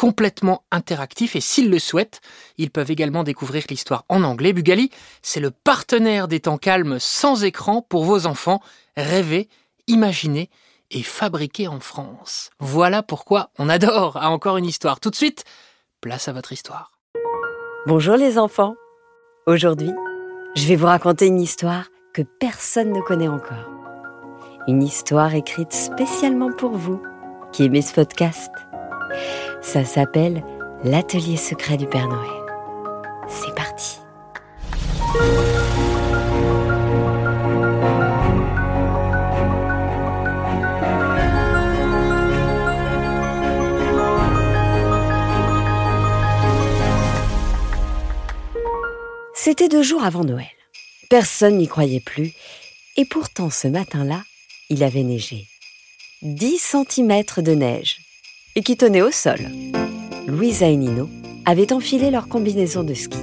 complètement interactifs et s'ils le souhaitent, ils peuvent également découvrir l'histoire en anglais. Bugali, c'est le partenaire des temps calmes sans écran pour vos enfants. Rêver, imaginer et fabriquer en France. Voilà pourquoi on adore à encore une histoire. Tout de suite, place à votre histoire. Bonjour les enfants. Aujourd'hui, je vais vous raconter une histoire que personne ne connaît encore. Une histoire écrite spécialement pour vous qui aimez ce podcast. Ça s'appelle L'atelier secret du Père Noël. C'est parti. C'était deux jours avant Noël. Personne n'y croyait plus, et pourtant ce matin-là, il avait neigé. 10 cm de neige, et qui tenait au sol. Louisa et Nino avaient enfilé leur combinaison de ski.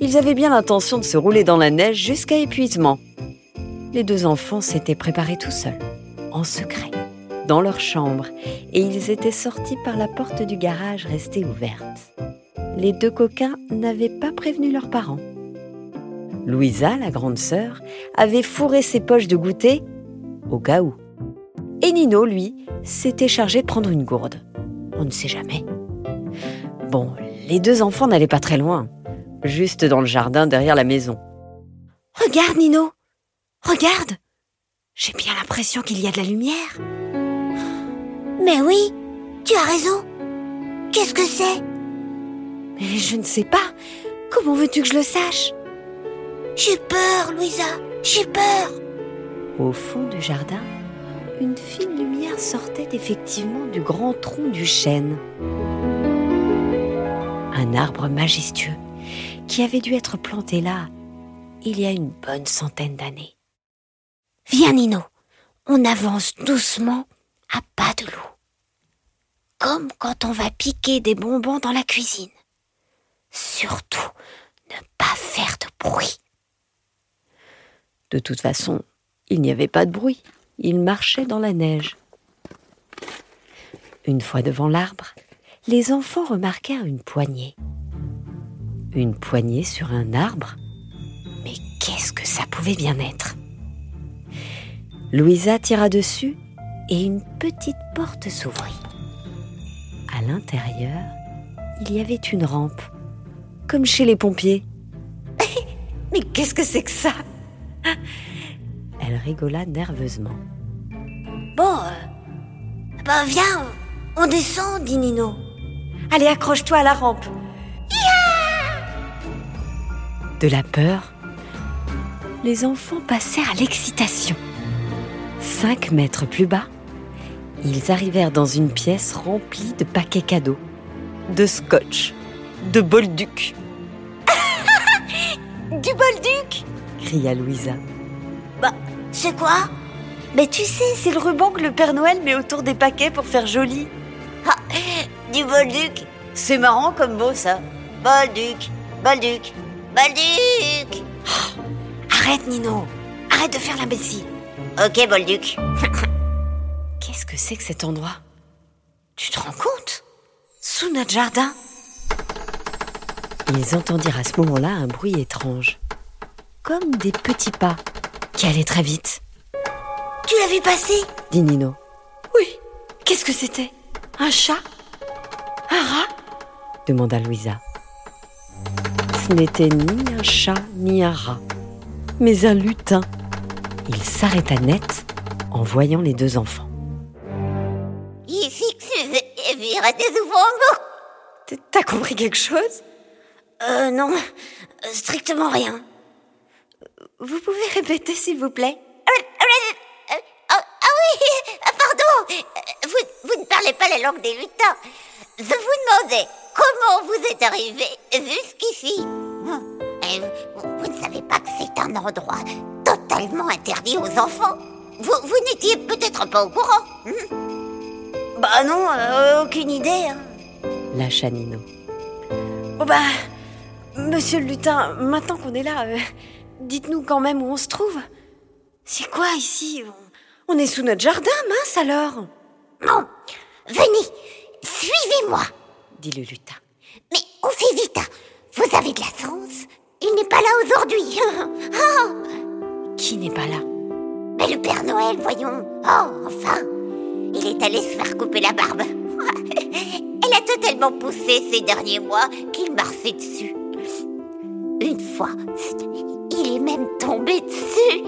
Ils avaient bien l'intention de se rouler dans la neige jusqu'à épuisement. Les deux enfants s'étaient préparés tout seuls, en secret, dans leur chambre, et ils étaient sortis par la porte du garage restée ouverte. Les deux coquins n'avaient pas prévenu leurs parents. Louisa, la grande sœur, avait fourré ses poches de goûter au cas où. Et Nino, lui, s'était chargé de prendre une gourde. On ne sait jamais. Bon, les deux enfants n'allaient pas très loin, juste dans le jardin derrière la maison. Regarde, Nino Regarde J'ai bien l'impression qu'il y a de la lumière. Mais oui, tu as raison. Qu'est-ce que c'est? Mais je ne sais pas. Comment veux-tu que je le sache? J'ai peur, Louisa. J'ai peur. Au fond du jardin, une fine lumière sortait effectivement du grand tronc du chêne. Un arbre majestueux qui avait dû être planté là il y a une bonne centaine d'années. Viens, Nino, on avance doucement à pas de loup. Comme quand on va piquer des bonbons dans la cuisine. Surtout, ne pas faire de bruit. De toute façon, il n'y avait pas de bruit. Il marchait dans la neige. Une fois devant l'arbre, les enfants remarquèrent une poignée. Une poignée sur un arbre Mais qu'est-ce que ça pouvait bien être? Louisa tira dessus et une petite porte s'ouvrit. À l'intérieur, il y avait une rampe, comme chez les pompiers. Mais qu'est-ce que c'est que ça? Elle rigola nerveusement. Bon, euh, bah viens, on, on descend, dit Nino. Allez, accroche-toi à la rampe. De la peur, les enfants passèrent à l'excitation. Cinq mètres plus bas, ils arrivèrent dans une pièce remplie de paquets cadeaux, de scotch, de bolduc. Du bolduc? cria Louisa. Bah, c'est quoi? Mais tu sais, c'est le ruban que le Père Noël met autour des paquets pour faire joli. Ah, Du bolduc. C'est marrant comme mot, ça. Bolduc, bolduc, bolduc. Arrête, Nino. Arrête de faire l'imbécile. Ok, bolduc. Qu'est-ce que c'est que cet endroit? Tu te rends compte? Sous notre jardin. Ils entendirent à ce moment-là un bruit étrange, comme des petits pas qui allaient très vite, Tu l'as vu passer dit Nino. Oui, qu'est-ce que c'était? Un chat? Un rat? demanda Louisa. Ce n'était ni un chat ni un rat, mais un lutin. Il s'arrêta net en voyant les deux enfants. il fixe et vire des ouvres T'as compris quelque chose? Euh, non, strictement rien. Vous pouvez répéter, s'il vous plaît? Ah, oui, pardon, vous, vous ne parlez pas la langue des lutins. Je vous demandais comment vous êtes arrivé jusqu'ici. Et Vous, vous ne savez pas que c'est un endroit totalement interdit aux enfants. Vous, vous n'étiez peut-être pas au courant. hmm bah non, euh, aucune idée. hein. lâcha Nino. Oh bah, monsieur le lutin, maintenant qu'on est là, euh, dites-nous quand même où on se trouve. C'est quoi ici? On, on est sous notre jardin, mince alors Bon, venez, suivez-moi. dit le lutin. Mais on fait vite. hein. Vous avez de la chance. Il n'est pas là aujourd'hui. Ah, Qui n'est pas là? Mais le Père Noël, voyons. Oh, enfin. Il est allé se faire couper la barbe. Elle a totalement poussé ces derniers mois qu'il marchait dessus. Une fois, il est même tombé dessus.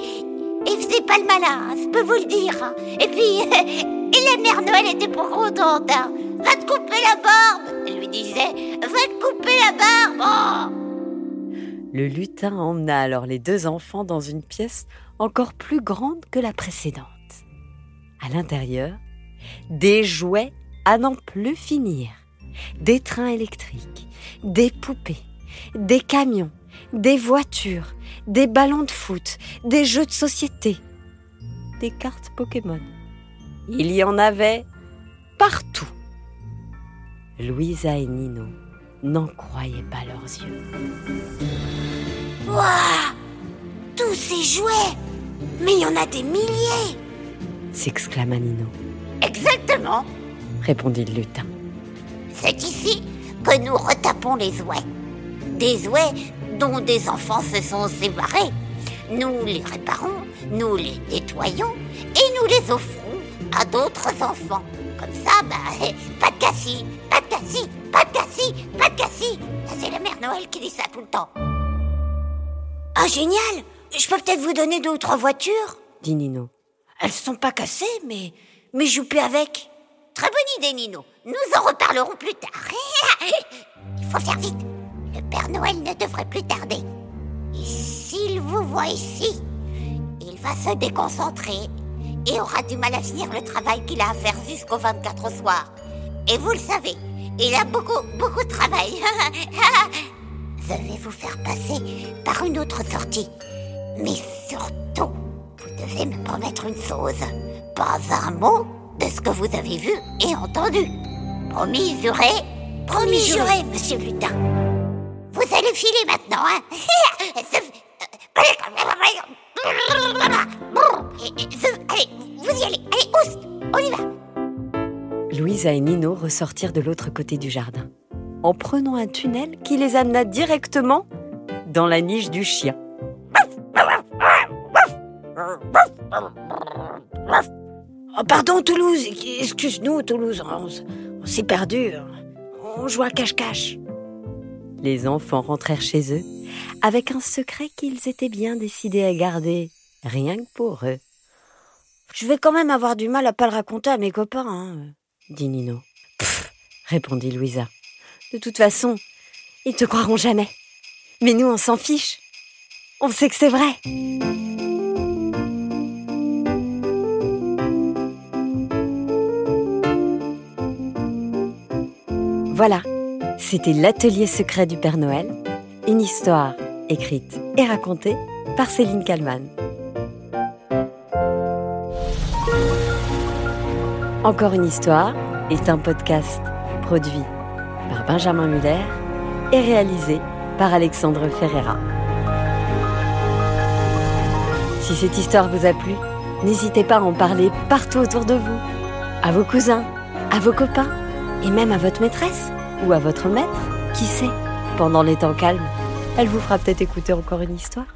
Il faisait pas le malin, hein, je peux vous le dire. Et puis, et la mère Noël était pas contente. hein. Va te couper la barbe, elle lui disait. Va te couper la barbe. Oh. Le lutin emmena alors les deux enfants dans une pièce encore plus grande que la précédente. À l'intérieur, des jouets à n'en plus finir, des trains électriques, des poupées, des camions, des voitures, des ballons de foot, des jeux de société, des cartes Pokémon. Il y en avait partout. Louisa et Nino n'en croyaient pas leurs yeux. Waouh Tous ces jouets Mais il y en a des milliers s'exclama Nino. Exactement répondit le lutin. C'est ici que nous retapons les jouets. Des jouets dont des enfants se sont séparés. Nous les réparons, nous les nettoyons et nous les offrons à d'autres enfants. Comme ça, bah, pas de cassis, pas de cassis, pas de cassis, pas de cassis. Ça, C'est la mère Noël qui dit ça tout le temps. Ah, génial Je peux peut-être vous donner deux ou trois voitures dit Nino. Elles sont pas cassées, mais, mais je avec. Très bonne idée, Nino. Nous en reparlerons plus tard. Il faut faire vite. Le Père Noël ne devrait plus tarder. Et s'il vous voit ici, il va se déconcentrer et aura du mal à finir le travail qu'il a à faire jusqu'au 24 au soir. Et vous le savez, il a beaucoup, beaucoup de travail. Je vais vous faire passer par une autre sortie. Mais surtout, vous devez me promettre une chose. Pas un mot de ce que vous avez vu et entendu. Promis, juré Promis, juré, monsieur Lutin. Vous allez filer maintenant, hein Allez, vous y allez. Allez, oust On y va. Louisa et Nino ressortirent de l'autre côté du jardin, en prenant un tunnel qui les amena directement dans la niche du chien. Oh, pardon, Toulouse. Excuse-nous, Toulouse. On, on s'est perdu. On joue à cache-cache. Les enfants rentrèrent chez eux avec un secret qu'ils étaient bien décidés à garder, rien que pour eux, Je vais quand même avoir du mal à pas le raconter à mes copains. hein. dit Nino. Pfff, répondit Louisa. De toute façon, ils te croiront jamais. Mais nous, on s'en fiche. On sait que c'est vrai. Voilà, c'était l'atelier secret du Père Noël, une histoire écrite et racontée par Céline Kallmann. Encore une histoire est un podcast produit par Benjamin Muller et réalisé par Alexandre Ferreira. Si cette histoire vous a plu, n'hésitez pas à en parler partout autour de vous, à vos cousins, à vos copains et même à votre maîtresse ou à votre maître. Qui sait, pendant les temps calmes, elle vous fera peut-être écouter encore une histoire.